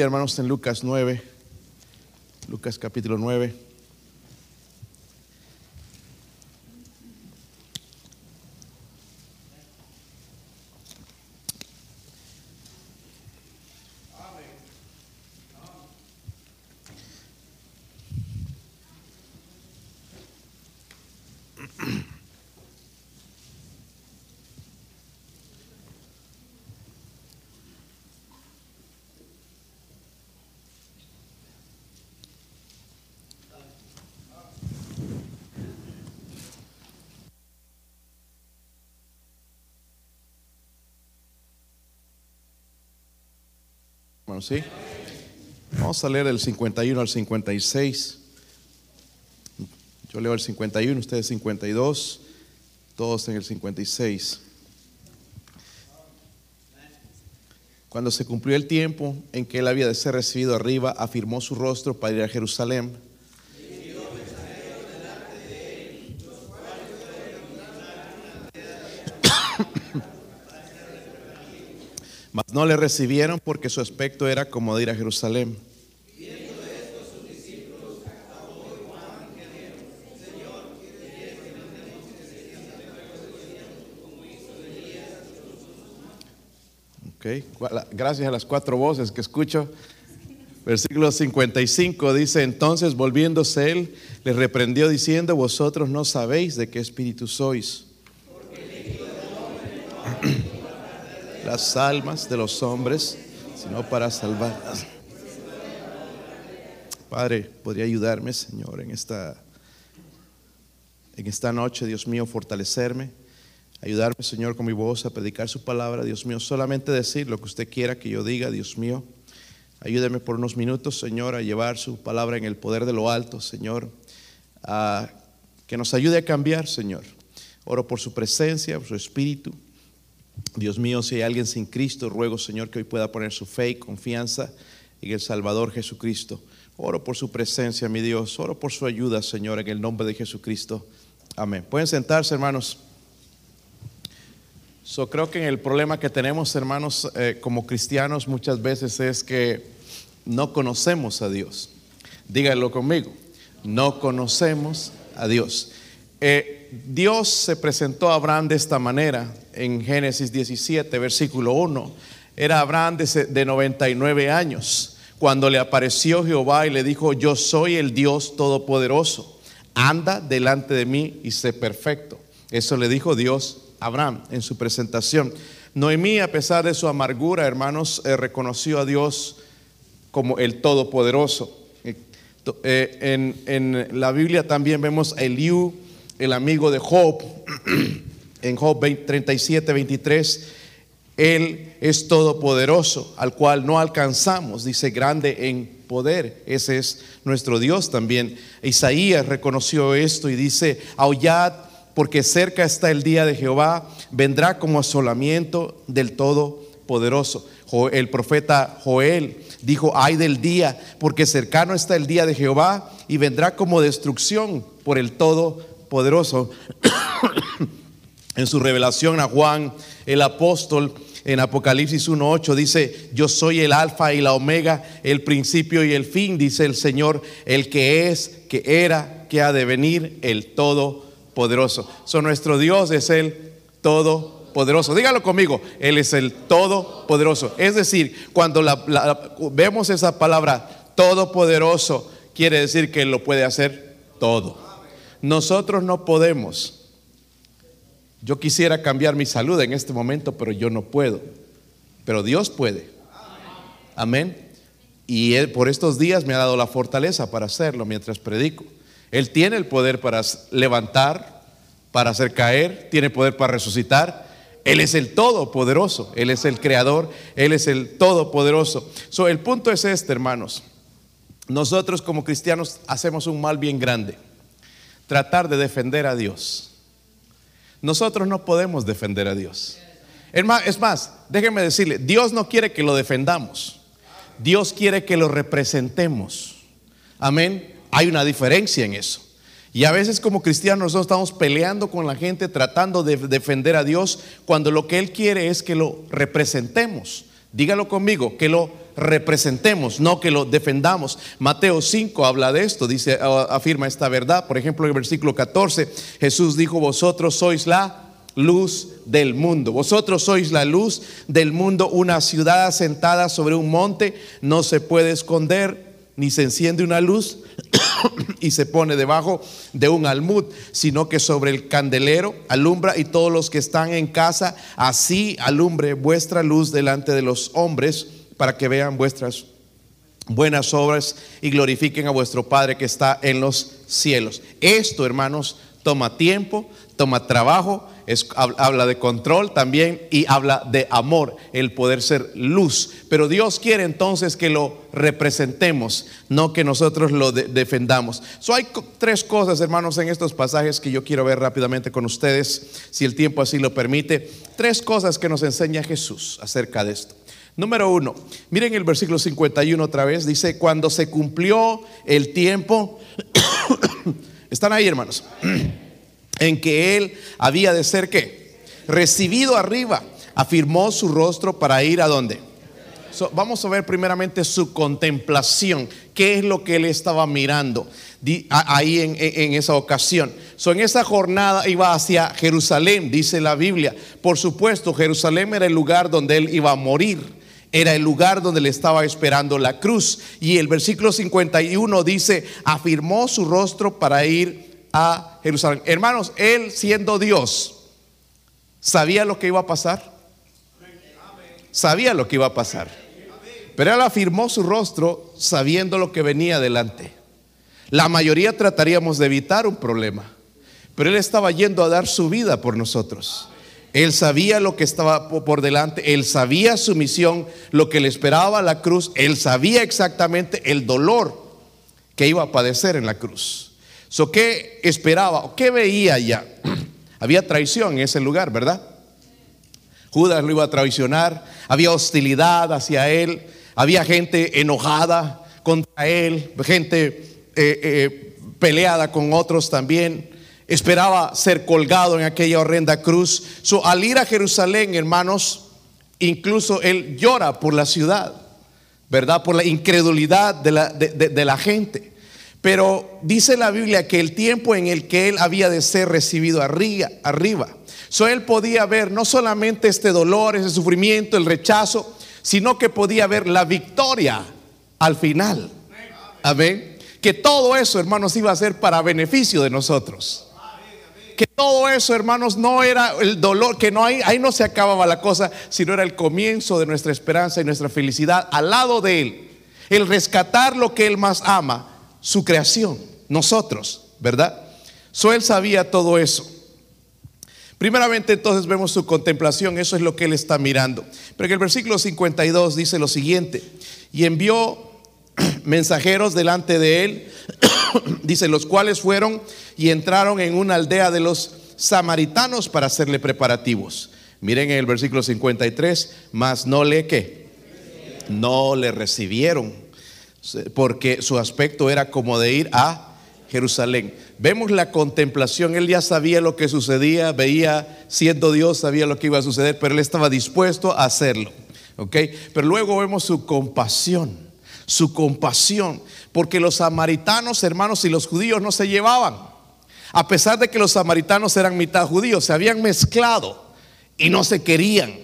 Hermanos, en Lucas 9, Lucas capítulo 9. ¿Sí? Vamos a leer el 51 al 56. Yo leo el 51, ustedes 52, todos en el 56. Cuando se cumplió el tiempo en que él había de ser recibido arriba, afirmó su rostro para ir a Jerusalén. Mas no le recibieron porque su aspecto era como de ir a Jerusalén. Ok, gracias a las cuatro voces que escucho. Versículo 55 dice, entonces volviéndose él, le reprendió diciendo, vosotros no sabéis de qué espíritu sois. Las almas de los hombres, sino para salvarlas. Padre, podría ayudarme, Señor, en esta, en esta noche, Dios mío, fortalecerme. Ayudarme, Señor, con mi voz a predicar su palabra, Dios mío. Solamente decir lo que usted quiera que yo diga, Dios mío. Ayúdeme por unos minutos, Señor, a llevar su palabra en el poder de lo alto, Señor. A que nos ayude a cambiar, Señor. Oro por su presencia, por su espíritu. Dios mío, si hay alguien sin Cristo, ruego, Señor, que hoy pueda poner su fe y confianza en el Salvador Jesucristo. Oro por su presencia, mi Dios. Oro por su ayuda, Señor, en el nombre de Jesucristo. Amén. Pueden sentarse, hermanos. So, creo que el problema que tenemos, hermanos, eh, como cristianos muchas veces es que no conocemos a Dios. Díganlo conmigo. No conocemos a Dios. Eh, Dios se presentó a Abraham de esta manera en Génesis 17, versículo 1. Era Abraham de, de 99 años cuando le apareció Jehová y le dijo, yo soy el Dios Todopoderoso, anda delante de mí y sé perfecto. Eso le dijo Dios a Abraham en su presentación. Noemí, a pesar de su amargura, hermanos, eh, reconoció a Dios como el Todopoderoso. Eh, en, en, la Biblia también vemos a Eliú, el amigo de Job, en Job 37, 23, Él es todopoderoso, al cual no alcanzamos, dice grande en poder. Ese es nuestro Dios también. Isaías reconoció esto y dice, aullad porque cerca está el día de Jehová, vendrá como asolamiento del Todopoderoso. El profeta Joel dijo, ay del día, porque cercano está el día de Jehová y vendrá como destrucción por el Todopoderoso. En su revelación a Juan, el apóstol, en Apocalipsis 1.8 dice, yo soy el alfa y la omega, el principio y el fin, dice el Señor, el que es, que era, que ha de venir, el todopoderoso. So, nuestro Dios es el todopoderoso. Dígalo conmigo, Él es el todopoderoso. Es decir, cuando vemos esa palabra todopoderoso, quiere decir que Él lo puede hacer todo. Nosotros no podemos yo quisiera cambiar mi salud en este momento, pero yo no puedo. Pero Dios puede. Amén. Y por estos días me ha dado la fortaleza para hacerlo mientras predico. Él tiene el poder para levantar, para hacer caer, tiene poder para resucitar. Él es el todopoderoso, Él es el creador, Él es el todopoderoso. So, el punto es este, hermanos. Nosotros como cristianos hacemos un mal bien grande. Tratar de defender a Dios. Nosotros no podemos defender a Dios. Es más, déjenme decirle, Dios no quiere que lo defendamos. Dios quiere que lo representemos. Amén. Hay una diferencia en eso. Y a veces como cristianos nosotros estamos peleando con la gente tratando de defender a Dios cuando lo que Él quiere es que lo representemos. Dígalo conmigo, que lo representemos, no que lo defendamos. Mateo 5 habla de esto, dice, afirma esta verdad. Por ejemplo, en el versículo 14, Jesús dijo, vosotros sois la luz del mundo. Vosotros sois la luz del mundo. Una ciudad asentada sobre un monte no se puede esconder, ni se enciende una luz y se pone debajo de un almud, sino que sobre el candelero alumbra y todos los que están en casa, así alumbre vuestra luz delante de los hombres para que vean vuestras buenas obras y glorifiquen a vuestro Padre que está en los cielos. Esto, hermanos, toma tiempo, toma trabajo, habla de control también y habla de amor, el poder ser luz. Pero Dios quiere entonces que lo representemos, no que nosotros lo defendamos. So, hay tres cosas, hermanos, en estos pasajes que yo quiero ver rápidamente con ustedes, si el tiempo así lo permite. Tres cosas que nos enseña Jesús acerca de esto. Número uno, miren el versículo 51 otra vez, dice, cuando se cumplió el tiempo, están ahí hermanos en que él había de ser qué? Recibido arriba. Afirmó su rostro para ir a dónde? vamos a ver primeramente su contemplación. ¿Qué es lo que él estaba mirando ahí en, esa ocasión? So, en esa jornada iba hacia Jerusalén, dice la Biblia. Por supuesto, Jerusalén era el lugar donde él iba a morir. Era el lugar donde le estaba esperando la cruz. Y el versículo 51 dice, afirmó su rostro para ir a Jerusalén. Hermanos, él siendo Dios, ¿sabía lo que iba a pasar? Sabía lo que iba a pasar. Pero él afirmó su rostro sabiendo lo que venía adelante. La mayoría trataríamos de evitar un problema, pero él estaba yendo a dar su vida por nosotros. Él sabía lo que estaba por delante, él sabía su misión, lo que le esperaba a la cruz, él sabía exactamente el dolor que iba a padecer en la cruz. So, ¿Qué esperaba? ¿Qué veía ya? Había traición en ese lugar, ¿verdad? Judas lo iba a traicionar, había hostilidad hacia él, había gente enojada contra él, gente eh, eh, peleada con otros también. Esperaba ser colgado en aquella horrenda cruz. So, al ir a Jerusalén, hermanos, incluso él llora por la ciudad, ¿verdad? Por la incredulidad de la, de la gente. Pero dice la Biblia que el tiempo en el que él había de ser recibido arriba, arriba. So él podía ver no solamente este dolor, ese sufrimiento, el rechazo, sino que podía ver la victoria al final. Amén. Que todo eso, hermanos, iba a ser para beneficio de nosotros. Que todo eso, hermanos, no era el dolor, que no hay, ahí no se acababa la cosa, sino era el comienzo de nuestra esperanza y nuestra felicidad al lado de él. El rescatar lo que él más ama su creación, nosotros, ¿verdad? So él sabía todo eso. Primeramente entonces vemos su contemplación, eso es lo que él está mirando. Pero en el versículo 52 dice lo siguiente, y envió mensajeros delante de él, dice, los cuales fueron y entraron en una aldea de los samaritanos para hacerle preparativos. Miren en el versículo 53, mas no le no le recibieron porque su aspecto era como de ir a Jerusalén. Vemos la contemplación, él ya sabía lo que sucedía, veía, siendo Dios, sabía lo que iba a suceder, pero él estaba dispuesto a hacerlo. ¿ok? Pero luego vemos su compasión, su compasión, porque los samaritanos, hermanos, y los judíos no se llevaban. A pesar de que los samaritanos eran mitad judíos, se habían mezclado y no se querían.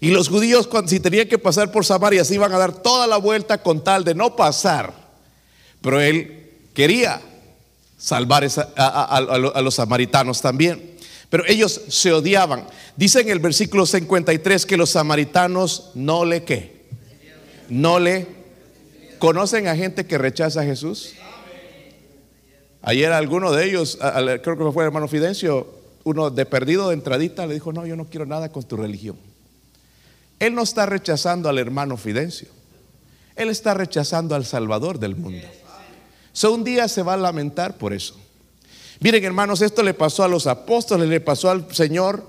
Y los judíos, si tenían que pasar por Samaria, se iban a dar toda la vuelta con tal de no pasar. Pero él quería salvar a, los samaritanos también. Pero ellos se odiaban. Dice en el versículo 53 que los samaritanos no le qué. No le conocen a gente que rechaza a Jesús. Ayer alguno de ellos, creo que fue el hermano Fidencio, uno de perdido de entradita, le dijo, no, yo no quiero nada con tu religión. Él no está rechazando al hermano Fidencio. Él está rechazando al Salvador del mundo. So, un día se va a lamentar por eso. Miren, hermanos, esto le pasó a los apóstoles, le pasó al Señor.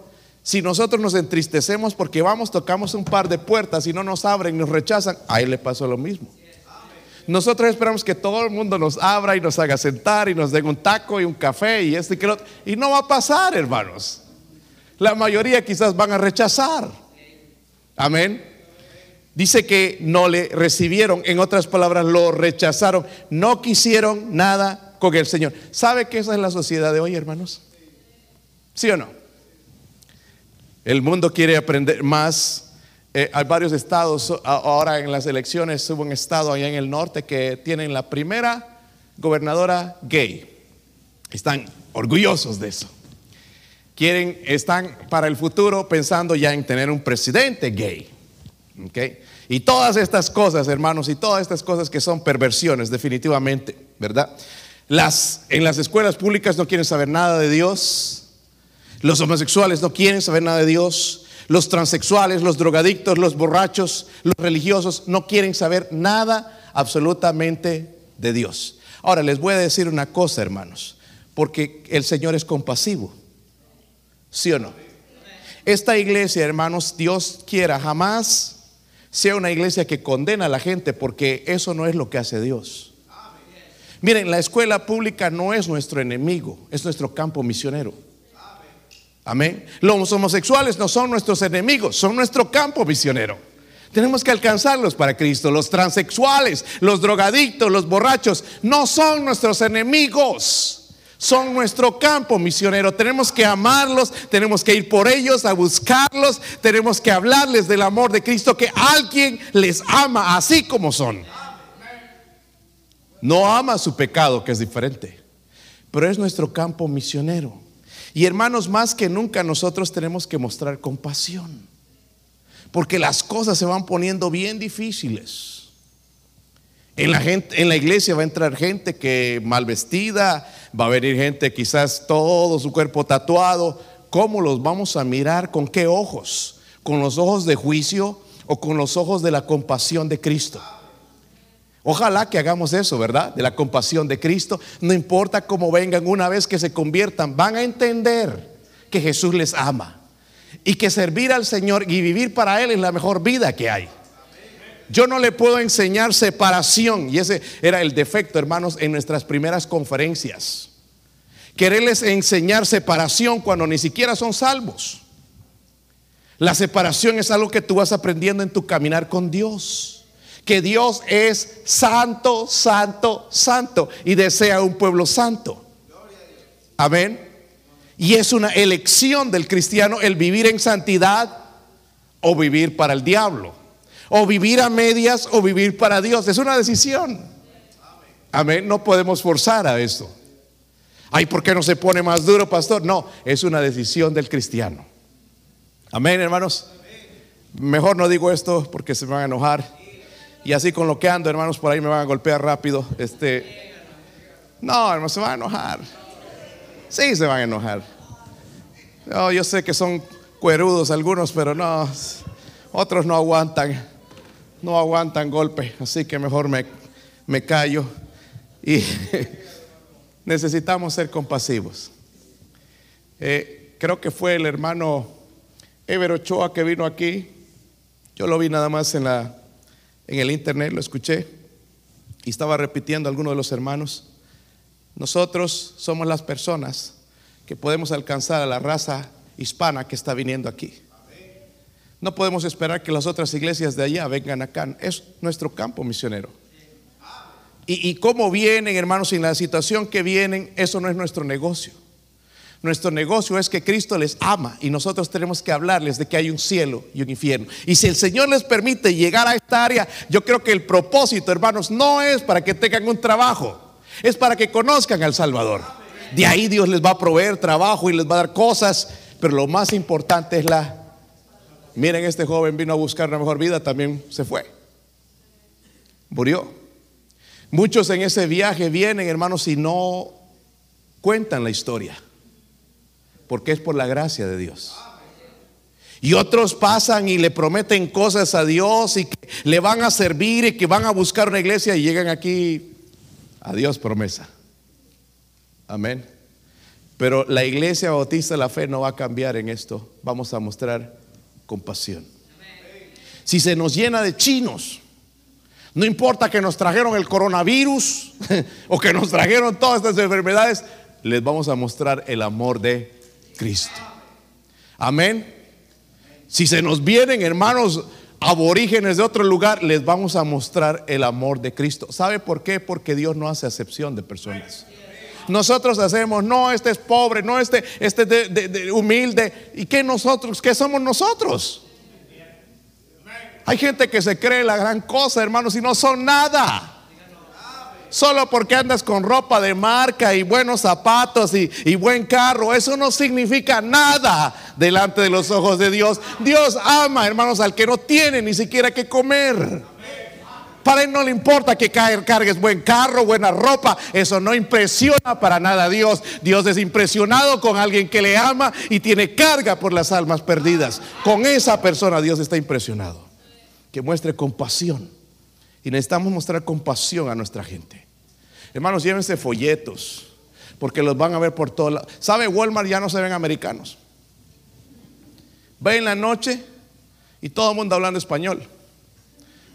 Si nosotros nos entristecemos porque vamos, tocamos un par de puertas y no nos abren, nos rechazan, a él le pasó lo mismo. Nosotros esperamos que todo el mundo nos abra y nos haga sentar y nos den un taco y un café y este y que Y no va a pasar, hermanos. La mayoría quizás van a rechazar. Amén. Dice que no le recibieron, en otras palabras, lo rechazaron, no quisieron nada con el Señor. ¿Sabe que esa es la sociedad de hoy, hermanos? ¿Sí o no? El mundo quiere aprender más. Eh, hay varios estados, ahora en las elecciones hubo un estado allá en el norte que tienen la primera gobernadora gay. Están orgullosos de eso. Quieren, están para el futuro pensando ya en tener un presidente gay. ¿okay? Y todas estas cosas, hermanos, y todas estas cosas que son perversiones, definitivamente, ¿verdad? Las, en las escuelas públicas no quieren saber nada de Dios. Los homosexuales no quieren saber nada de Dios. Los transexuales, los drogadictos, los borrachos, los religiosos no quieren saber nada absolutamente de Dios. Ahora les voy a decir una cosa, hermanos, porque el Señor es compasivo. ¿Sí o no? Esta iglesia, hermanos, Dios quiera jamás sea una iglesia que condena a la gente, porque eso no es lo que hace Dios. Miren, la escuela pública no es nuestro enemigo, es nuestro campo misionero. Amén. Los homosexuales no son nuestros enemigos, son nuestro campo misionero. Tenemos que alcanzarlos para Cristo. Los transexuales, los drogadictos, los borrachos, no son nuestros enemigos. Son nuestro campo misionero. Tenemos que amarlos, tenemos que ir por ellos, a buscarlos, tenemos que hablarles del amor de Cristo, que alguien les ama así como son. No ama su pecado, que es diferente, pero es nuestro campo misionero. Y hermanos, más que nunca nosotros tenemos que mostrar compasión. Porque las cosas se van poniendo bien difíciles. En la, gente, en la iglesia va a entrar gente que mal vestida, va a venir gente quizás todo su cuerpo tatuado. ¿Cómo los vamos a mirar? ¿Con qué ojos? ¿Con los ojos de juicio o con los ojos de la compasión de Cristo? Ojalá que hagamos eso, ¿verdad? De la compasión de Cristo. No importa cómo vengan, una vez que se conviertan, van a entender que Jesús les ama. Y que servir al Señor y vivir para Él es la mejor vida que hay. Yo no le puedo enseñar separación. Y ese era el defecto, hermanos, en nuestras primeras conferencias. Quererles enseñar separación cuando ni siquiera son salvos. La separación es algo que tú vas aprendiendo en tu caminar con Dios que Dios es santo, santo, santo y desea un pueblo santo. Amén. Y es una elección del cristiano el vivir en santidad o vivir para el diablo. O vivir a medias o vivir para Dios. Es una decisión. Amén. No podemos forzar a eso. Ay, ¿por qué no se pone más duro, pastor? No, es una decisión del cristiano. Amén, hermanos. Mejor no digo esto porque se van a enojar. Y así con lo que ando, hermanos, por ahí me van a golpear rápido. Este, no, hermanos, se van a enojar. Sí, se van a enojar. No, yo sé que son cuerudos algunos, pero no, otros no aguantan, no aguantan golpe, así que mejor me, me callo. Y necesitamos ser compasivos. Eh, creo que fue el hermano Ever Ochoa que vino aquí. Yo lo vi nada más en la en el internet, lo escuché y estaba repitiendo a algunos de los hermanos. Nosotros somos las personas que podemos alcanzar a la raza hispana que está viniendo aquí. No podemos esperar que las otras iglesias de allá vengan acá. Es nuestro campo misionero. Y, y cómo vienen, hermanos, en la situación que vienen, eso no es nuestro negocio. Nuestro negocio es que Cristo les ama y nosotros tenemos que hablarles de que hay un cielo y un infierno. Y si el Señor les permite llegar a esta área, yo creo que el propósito, hermanos, no es para que tengan un trabajo, es para que conozcan al Salvador. De ahí Dios les va a proveer trabajo y les va a dar cosas, pero lo más importante es la... Miren, este joven vino a buscar una mejor vida, también se fue. Murió. Muchos en ese viaje vienen, hermanos, y no cuentan la historia porque es por la gracia de Dios. Y otros pasan y le prometen cosas a Dios y que le van a servir y que van a buscar una iglesia y llegan aquí a Dios promesa. Amén. Pero la iglesia bautista de la fe no va a cambiar en esto. Vamos a mostrar compasión. Si se nos llena de chinos, no importa que nos trajeron el coronavirus o que nos trajeron todas estas enfermedades, les vamos a mostrar el amor de Cristo. Amén. Si se nos vienen, hermanos, aborígenes de otro lugar, les vamos a mostrar el amor de Cristo. ¿Sabe por qué? Porque Dios no hace acepción de personas. Nosotros hacemos, no, este es pobre, no, este, este es humilde. ¿Y qué nosotros? ¿Qué somos nosotros? Hay gente que se cree la gran cosa, hermanos, y no son nada. Solo porque andas con ropa de marca y buenos zapatos y, buen carro, eso no significa nada delante de los ojos de Dios. Dios ama, hermanos, al que no tiene ni siquiera que comer. Para él no le importa que cargues buen carro, buena ropa. Eso no impresiona para nada a Dios. Dios es impresionado con alguien que le ama y tiene carga por las almas perdidas. Con esa persona Dios está impresionado que muestre compasión. Y necesitamos mostrar compasión a nuestra gente. Hermanos, llévense folletos, porque los van a ver por todos lados. ¿Sabe? Walmart ya no se ven americanos. Ve en la noche y todo el mundo hablando español.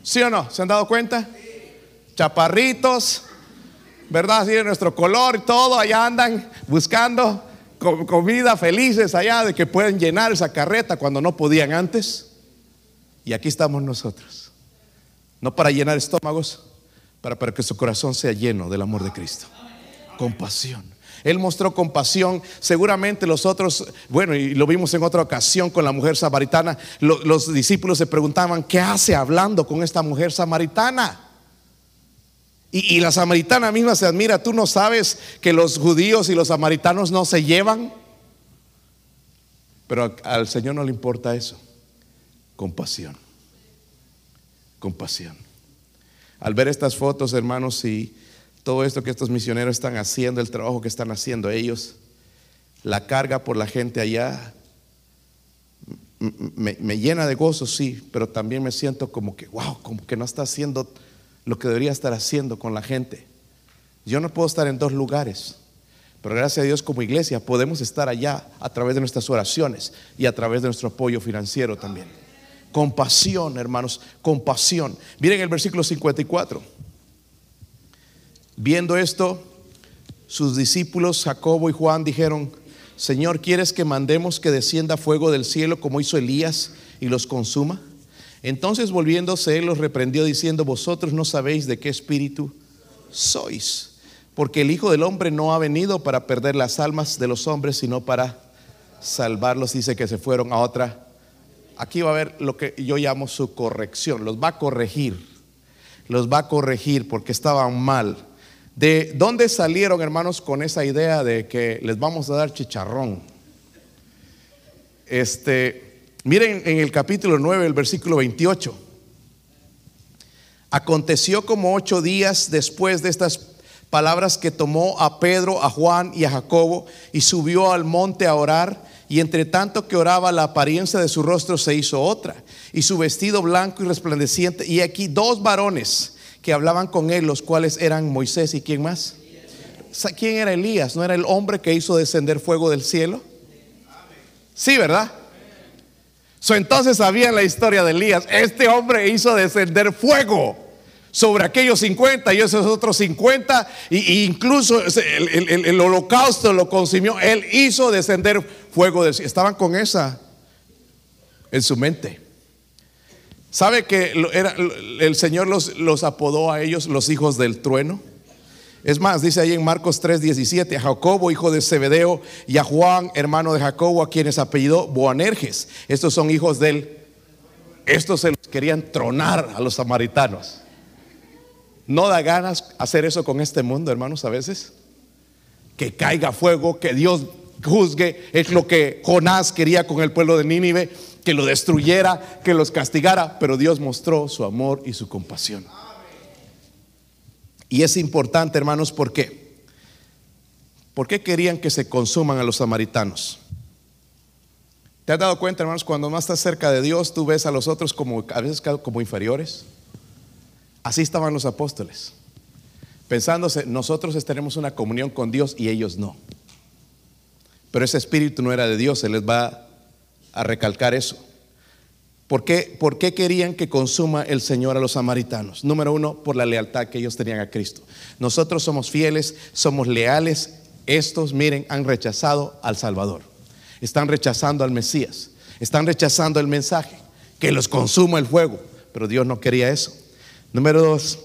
¿Sí o no? ¿Se han dado cuenta? Chaparritos, ¿verdad? Así de nuestro color y todo, allá andan buscando comida, felices allá de que pueden llenar esa carreta cuando no podían antes. Y aquí estamos nosotros. No para llenar estómagos, para, para que su corazón sea lleno del amor de Cristo. Compasión. Él mostró compasión. Seguramente los otros, bueno, y lo vimos en otra ocasión con la mujer samaritana, los discípulos se preguntaban, ¿qué hace hablando con esta mujer samaritana? Y, y, la samaritana misma se admira, tú no sabes que los judíos y los samaritanos no se llevan. Pero al Señor no le importa eso compasión. Compasión. Al ver estas fotos, hermanos, y todo esto que estos misioneros están haciendo, el trabajo que están haciendo ellos, la carga por la gente allá, me, llena de gozo, sí, pero también me siento como que, wow, como que no está haciendo lo que debería estar haciendo con la gente. Yo no puedo estar en dos lugares, pero gracias a Dios como iglesia podemos estar allá a través de nuestras oraciones y a través de nuestro apoyo financiero también. Compasión, hermanos, compasión. Miren el versículo 54. Viendo esto, sus discípulos Jacobo y Juan dijeron, Señor, ¿quieres que mandemos que descienda fuego del cielo como hizo Elías y los consuma? Entonces volviéndose él los reprendió diciendo, vosotros no sabéis de qué espíritu sois, porque el Hijo del Hombre no ha venido para perder las almas de los hombres, sino para salvarlos. Dice que se fueron a otra aquí va a haber lo que yo llamo su corrección, los va a corregir, los va a corregir porque estaban mal. ¿De dónde salieron, hermanos, con esa idea de que les vamos a dar chicharrón? Este, miren en el capítulo 9, el versículo 28. Aconteció como ocho días después de estas palabras que tomó a Pedro, a Juan y a Jacobo y subió al monte a orar y entre tanto que oraba, la apariencia de su rostro se hizo otra, y su vestido blanco y resplandeciente. Y aquí dos varones que hablaban con él, los cuales eran Moisés y quién más. ¿Quién era Elías? ¿No era el hombre que hizo descender fuego del cielo? Sí, ¿verdad? Entonces sabían la historia de Elías. Este hombre hizo descender fuego sobre aquellos 50 y esos otros 50, y, incluso el, holocausto lo consumió. Él hizo descender fuego. De, estaban con esa en su mente. ¿Sabe que era, el Señor los, los apodó a ellos los hijos del trueno? Es más, dice ahí en Marcos 3:17, a Jacobo, hijo de Zebedeo, y a Juan, hermano de Jacobo, a quienes apellidó Boanerges. Estos son hijos del... Estos se los querían tronar a los samaritanos. ¿No da ganas hacer eso con este mundo, hermanos, a veces? Que caiga fuego, que Dios juzgue, es lo que Jonás quería con el pueblo de Nínive, que lo destruyera, que los castigara, pero Dios mostró su amor y su compasión. Y es importante, hermanos, ¿por qué? ¿Por qué querían que se consuman a los samaritanos? ¿Te has dado cuenta, hermanos, cuando más estás cerca de Dios, tú ves a los otros como a veces como inferiores? Así estaban los apóstoles, pensándose, nosotros tenemos una comunión con Dios y ellos no. Pero ese espíritu no era de Dios, se les va a recalcar eso. ¿Por qué, ¿Por qué, querían que consuma el Señor a los samaritanos? Número uno, por la lealtad que ellos tenían a Cristo. Nosotros somos fieles, somos leales. Estos, miren, han rechazado al Salvador. Están rechazando al Mesías. Están rechazando el mensaje. que los consuma el fuego. Pero Dios no quería eso. Número dos,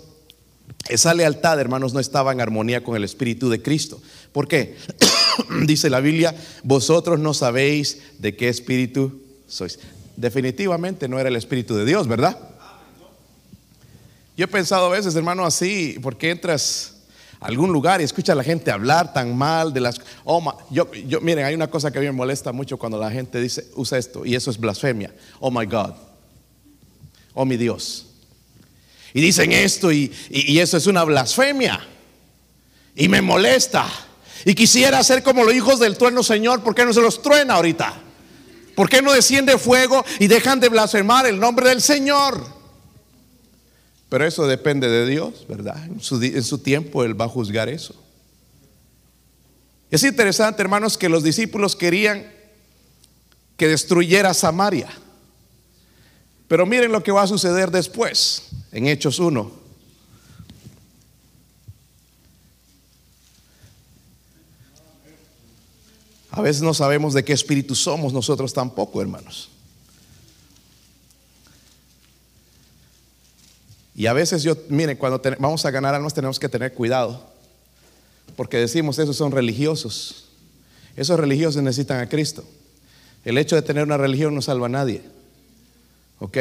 esa lealtad, hermanos, no estaba en armonía con el Espíritu de Cristo. ¿Por qué? Dice la Biblia, vosotros no sabéis de qué espíritu sois. Definitivamente no era el Espíritu de Dios, ¿verdad? Yo he pensado a veces, hermano, así, porque entras a algún lugar y escuchas a la gente hablar tan mal de las... Oh, yo, miren, hay una cosa que a mí me molesta mucho cuando la gente dice, usa esto, y eso es blasfemia. Oh, my God. Oh, mi Dios. Y dicen esto y, y, eso es una blasfemia. Y me molesta. Y quisiera ser como los hijos del trueno, Señor, ¿por qué no se los truena ahorita? ¿Por qué no desciende fuego y dejan de blasfemar el nombre del Señor? Pero eso depende de Dios, ¿verdad? En su, tiempo Él va a juzgar eso. Es interesante, hermanos, que los discípulos querían que destruyera Samaria. Pero miren lo que va a suceder después, en Hechos 1. A veces no sabemos de qué espíritu somos nosotros tampoco, hermanos. Y a veces yo, miren, cuando vamos a ganar almas tenemos que tener cuidado, porque decimos, esos son religiosos. Esos religiosos necesitan a Cristo. El hecho de tener una religión no salva a nadie. ¿Ok?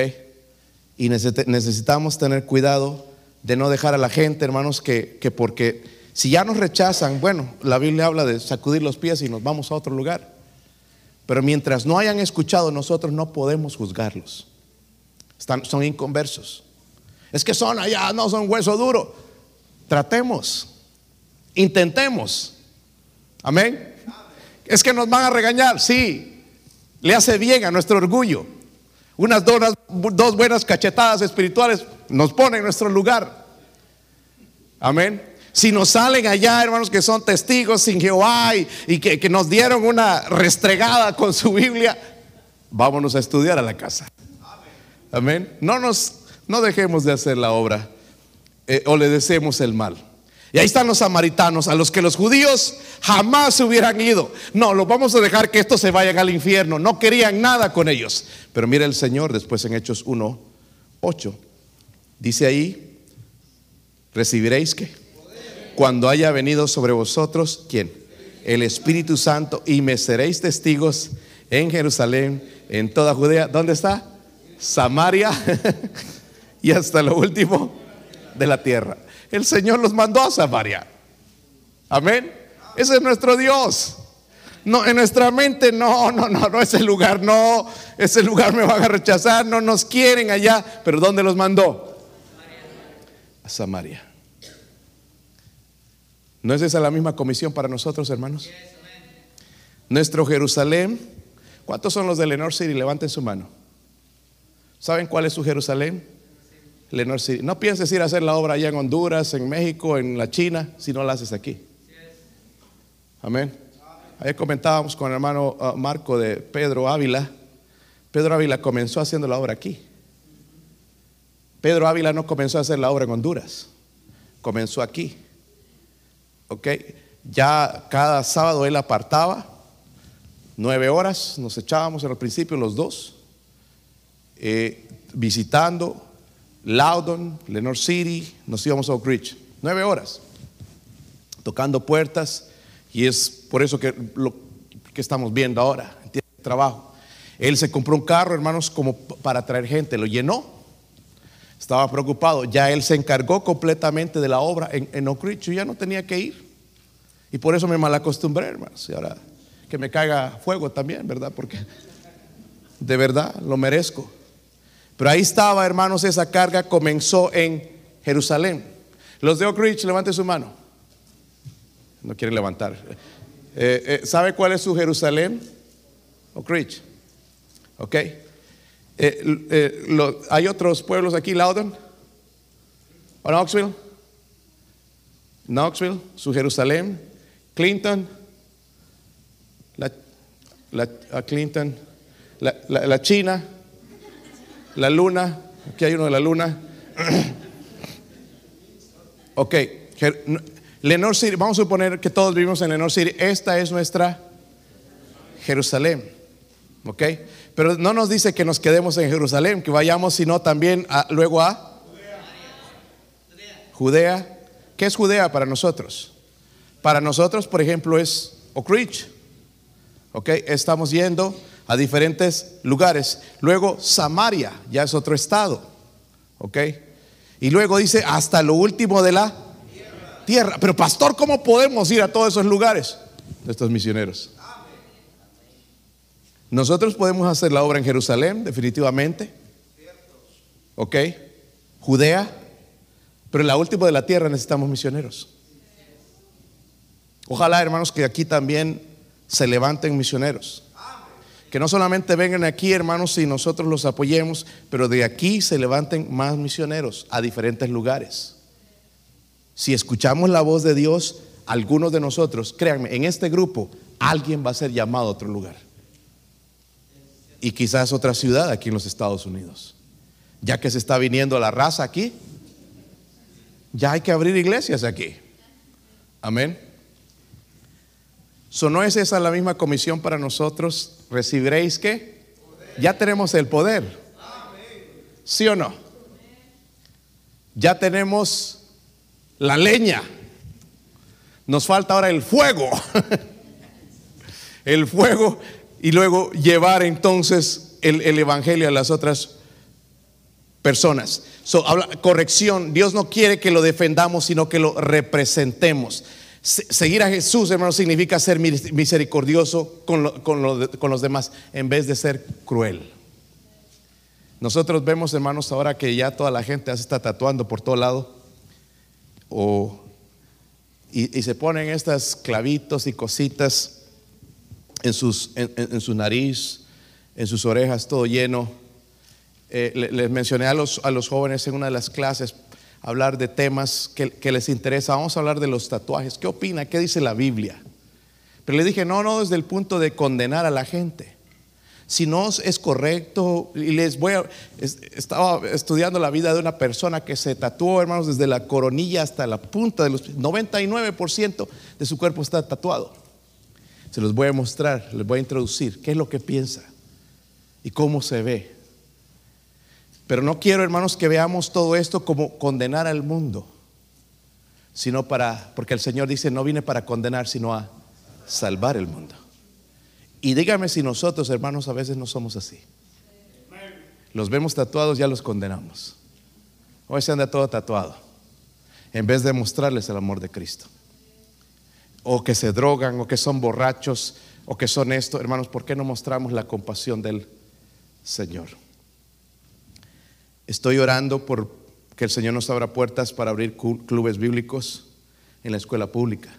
Y necesitamos tener cuidado de no dejar a la gente, hermanos, que, que porque si ya nos rechazan, bueno, la Biblia habla de sacudir los pies y nos vamos a otro lugar. Pero mientras no hayan escuchado, nosotros no podemos juzgarlos. Son inconversos. Es que son allá, no son hueso duro. Tratemos, intentemos. Amén. Es que nos van a regañar, sí. Le hace bien a nuestro orgullo. Unas dos, dos buenas cachetadas espirituales nos ponen en nuestro lugar. Amén. Si nos salen allá, hermanos, que son testigos sin Jehová y, que, que nos dieron una restregada con su Biblia, vámonos a estudiar a la casa. Amén. No nos no dejemos de hacer la obra eh, o le deseemos el mal. Y ahí están los samaritanos, a los que los judíos jamás hubieran ido. No, los vamos a dejar que estos se vayan al infierno. No querían nada con ellos. Pero mira el Señor después en Hechos 1, 8. Dice ahí, recibiréis que cuando haya venido sobre vosotros, ¿quién? El Espíritu Santo y me seréis testigos en Jerusalén, en toda Judea. ¿Dónde está? Samaria y hasta lo último de la tierra. El Señor los mandó a Samaria. Amén. Ese es nuestro Dios. No, en nuestra mente, no, no, no, no, ese lugar, no, ese lugar me van a rechazar, no nos quieren allá. Pero ¿dónde los mandó? A Samaria. ¿No es esa la misma comisión para nosotros, hermanos? Nuestro Jerusalén. ¿Cuántos son los de Lenor City? Levanten su mano. ¿Saben cuál es su Jerusalén? No pienses ir a hacer la obra allá en Honduras, en México, en la China, si no la haces aquí. Amén. Ayer comentábamos con el hermano uh, Marco de Pedro Ávila. Pedro Ávila comenzó haciendo la obra aquí. Pedro Ávila no comenzó a hacer la obra en Honduras, comenzó aquí. ¿Ok? Ya cada sábado él apartaba nueve horas, nos echábamos al principio los dos, eh, visitando, Loudon, Lenore City, nos íbamos a Oak Ridge. Nueve horas, tocando puertas, y es por eso que lo que estamos viendo ahora, trabajo. Él se compró un carro, hermanos, como para traer gente, lo llenó. Estaba preocupado, ya él se encargó completamente de la obra en, en Oak Ridge, ya no tenía que ir. Y por eso me malacostumbré, hermanos. Y ahora que me caiga fuego también, ¿verdad? Porque de verdad lo merezco. Pero ahí estaba, hermanos, esa carga comenzó en Jerusalén. Los de Oak Ridge, levante su mano. No quieren levantar. Eh, eh, ¿Sabe cuál es su Jerusalén? Oak Ridge. Ok. Eh, ¿Hay otros pueblos aquí, Loudon? ¿O Knoxville? Knoxville, su Jerusalén. Clinton. La, Clinton. la China la luna, aquí hay uno de la luna. ok, Lenore City, vamos a suponer que todos vivimos en Lenore City. Esta es nuestra Jerusalén. Ok, Pero no nos dice que nos quedemos en Jerusalén, que vayamos, sino también luego a Judea. ¿Qué es Judea para nosotros? Para nosotros, por ejemplo, es Oak Ridge. ¿Ok? Estamos yendo a diferentes lugares. Luego Samaria, ya es otro estado. ¿Ok? Y luego dice hasta lo último de la tierra. Pero pastor, ¿cómo podemos ir a todos esos lugares? Estos misioneros. Nosotros podemos hacer la obra en Jerusalén, definitivamente. ¿Ok? Judea. Pero en la última de la tierra necesitamos misioneros. Ojalá, hermanos, que aquí también se levanten misioneros. Que no solamente vengan aquí, hermanos, y nosotros los apoyemos, pero de aquí se levanten más misioneros a diferentes lugares. Si escuchamos la voz de Dios, algunos de nosotros, créanme, en este grupo alguien va a ser llamado a otro lugar. Y quizás otra ciudad aquí en los Estados Unidos. Ya que se está viniendo la raza aquí, ya hay que abrir iglesias aquí. Amén. So, ¿No es esa la misma comisión para nosotros? ¿Recibiréis qué? Ya tenemos el poder. ¿Sí o no? Ya tenemos la leña. Nos falta ahora el fuego. el fuego y luego llevar entonces el, evangelio a las otras personas. corrección, Dios no quiere que lo defendamos, sino que lo representemos. Seguir a Jesús, hermano, significa ser misericordioso con, los demás en vez de ser cruel. Nosotros vemos, hermanos, ahora que ya toda la gente se está tatuando por todo lado y, se ponen estas clavitos y cositas en, sus, en, su nariz, en sus orejas, todo lleno. Eh, les mencioné a los, a los jóvenes en una de las clases hablar de temas que, les interesa. Vamos a hablar de los tatuajes. ¿Qué opina? ¿Qué dice la Biblia? Pero le dije, no, no desde el punto de condenar a la gente si no es correcto. Y les voy a, estaba estudiando la vida de una persona que se tatuó, hermanos, desde la coronilla hasta la punta de los 99% de su cuerpo está tatuado. Se los voy a mostrar, les voy a introducir qué es lo que piensa y cómo se ve. Pero no quiero, hermanos, que veamos todo esto como condenar al mundo, sino para, porque el Señor dice, no vine para condenar, sino a salvar el mundo. Y dígame si nosotros, hermanos, a veces no somos así. Los vemos tatuados, ya los condenamos. Hoy se anda todo tatuado. En vez de mostrarles el amor de Cristo. O que se drogan, o que son borrachos, o que son esto. Hermanos, ¿por qué no mostramos la compasión del Señor? Estoy orando por que el Señor nos abra puertas para abrir clubes bíblicos en la escuela pública.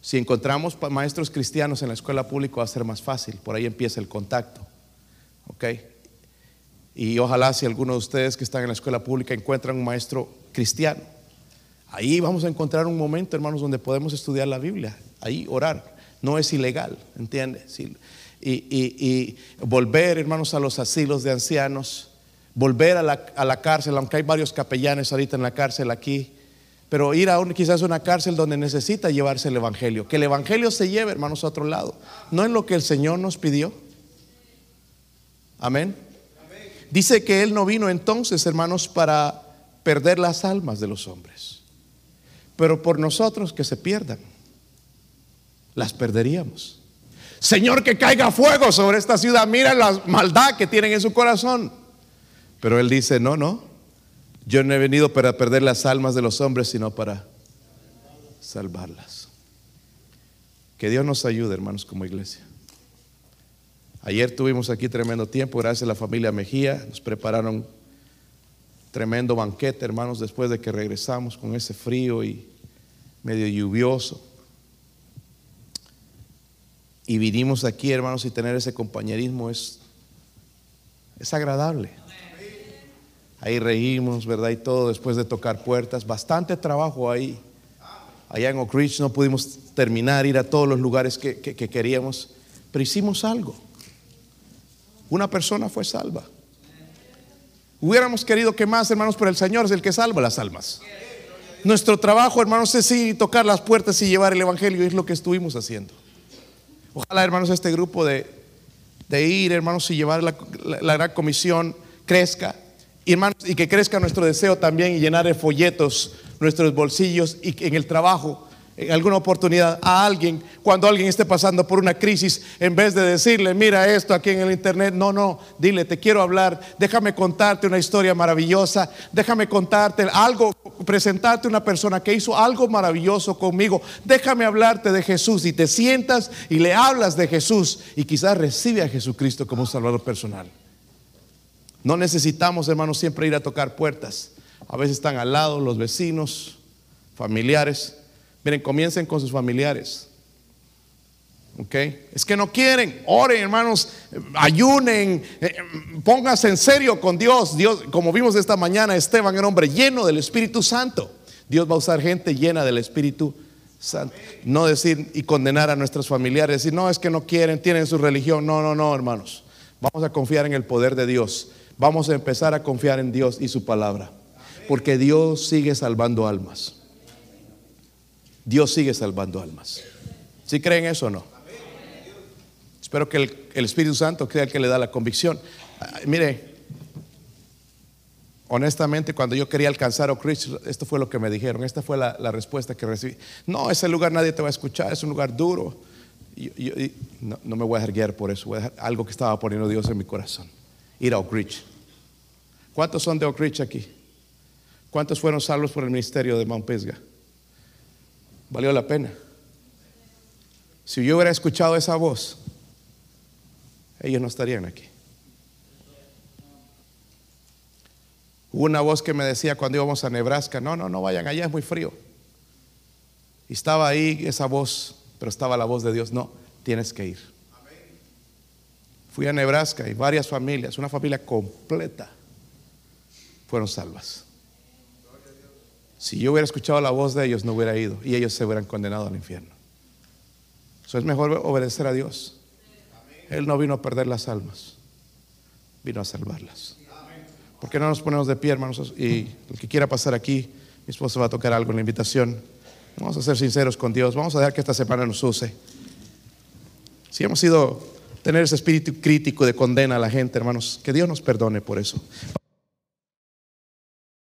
Si encontramos maestros cristianos en la escuela pública va a ser más fácil, por ahí empieza el contacto. ¿Ok? Y ojalá si alguno de ustedes que están en la escuela pública encuentran un maestro cristiano, ahí vamos a encontrar un momento, hermanos, donde podemos estudiar la Biblia, ahí orar. No es ilegal, ¿entiendes? Y, y, volver, hermanos, a los asilos de ancianos, volver a la, a la cárcel, aunque hay varios capellanes ahorita en la cárcel aquí, pero ir a un, quizás una cárcel donde necesita llevarse el Evangelio. Que el Evangelio se lleve, hermanos, a otro lado. No es lo que el Señor nos pidió. Amén. Dice que Él no vino entonces, hermanos, para perder las almas de los hombres. Pero por nosotros que se pierdan, las perderíamos. Señor, que caiga fuego sobre esta ciudad. Mira la maldad que tienen en su corazón. Pero Él dice, no, no. Yo no he venido para perder las almas de los hombres, sino para salvarlas. Que Dios nos ayude, hermanos, como iglesia. Ayer tuvimos aquí tremendo tiempo, gracias a la familia Mejía, nos prepararon tremendo banquete, hermanos, después de que regresamos con ese frío y medio lluvioso. Y vinimos aquí, hermanos, y tener ese compañerismo es, es agradable. Ahí reímos, ¿verdad? Y todo después de tocar puertas. Bastante trabajo ahí. Allá en Oak Ridge no pudimos terminar, ir a todos los lugares que, queríamos, pero hicimos algo. Una persona fue salva. Hubiéramos querido que más, hermanos, pero el Señor es el que salva las almas. Nuestro trabajo, hermanos, es sí tocar las puertas y llevar el Evangelio, y es lo que estuvimos haciendo. Ojalá, hermanos, este grupo de ir, hermanos, y llevar la, la gran comisión crezca. Y, hermanos, y que crezca nuestro deseo también y llenar de folletos nuestros bolsillos y en el trabajo en alguna oportunidad a alguien, cuando alguien esté pasando por una crisis, en vez de decirle, mira esto aquí en el internet, no, no, dile, te quiero hablar, déjame contarte una historia maravillosa, déjame contarte algo, presentarte una persona que hizo algo maravilloso conmigo, déjame hablarte de Jesús y te sientas y le hablas de Jesús y quizás recibe a Jesucristo como un salvador personal. No necesitamos, hermanos, siempre ir a tocar puertas. A veces están al lado los vecinos, familiares. Miren, comiencen con sus familiares. ¿Ok? Es que no quieren. Oren, hermanos. Ayunen. Eh, pónganse en serio con Dios. Dios, como vimos esta mañana, Esteban era hombre lleno del Espíritu Santo. Dios va a usar gente llena del Espíritu Santo. No decir y condenar a nuestros familiares. Decir, no, es que no quieren, tienen su religión. No, no, no, hermanos. Vamos a confiar en el poder de Dios. Vamos a empezar a confiar en Dios y su palabra. Porque Dios sigue salvando almas. Dios sigue salvando almas. ¿Sí creen eso o no? Espero que el, Espíritu Santo sea el que le da la convicción. mire, honestamente, cuando yo quería alcanzar a Cristo, esto fue lo que me dijeron, esta fue la, respuesta que recibí. No, ese lugar nadie te va a escuchar, es un lugar duro. no, me voy a dejar guiar por eso, voy a dejar algo que estaba poniendo Dios en mi corazón. Ir a Oak Ridge. ¿Cuántos son de Oak Ridge aquí? ¿Cuántos fueron salvos por el ministerio de Mount Pisgah? valió la pena. Si yo hubiera escuchado esa voz, ellos no estarían aquí. Hubo una voz que me decía cuando íbamos a Nebraska, no, no, no vayan allá, es muy frío. Y estaba ahí esa voz, pero estaba la voz de Dios, no, tienes que ir. Fui a Nebraska y varias familias, una familia completa, fueron salvas. Si yo hubiera escuchado la voz de ellos, no hubiera ido y ellos se hubieran condenado al infierno. Eso es mejor obedecer a Dios. Él no vino a perder las almas, vino a salvarlas. ¿Por qué no nos ponemos de pie, hermanos? Y el que quiera pasar aquí, mi esposa va a tocar algo en la invitación. Vamos a ser sinceros con Dios. Vamos a dejar que esta semana nos use. Si hemos sido tener ese espíritu crítico de condena a la gente, hermanos, que Dios nos perdone por eso.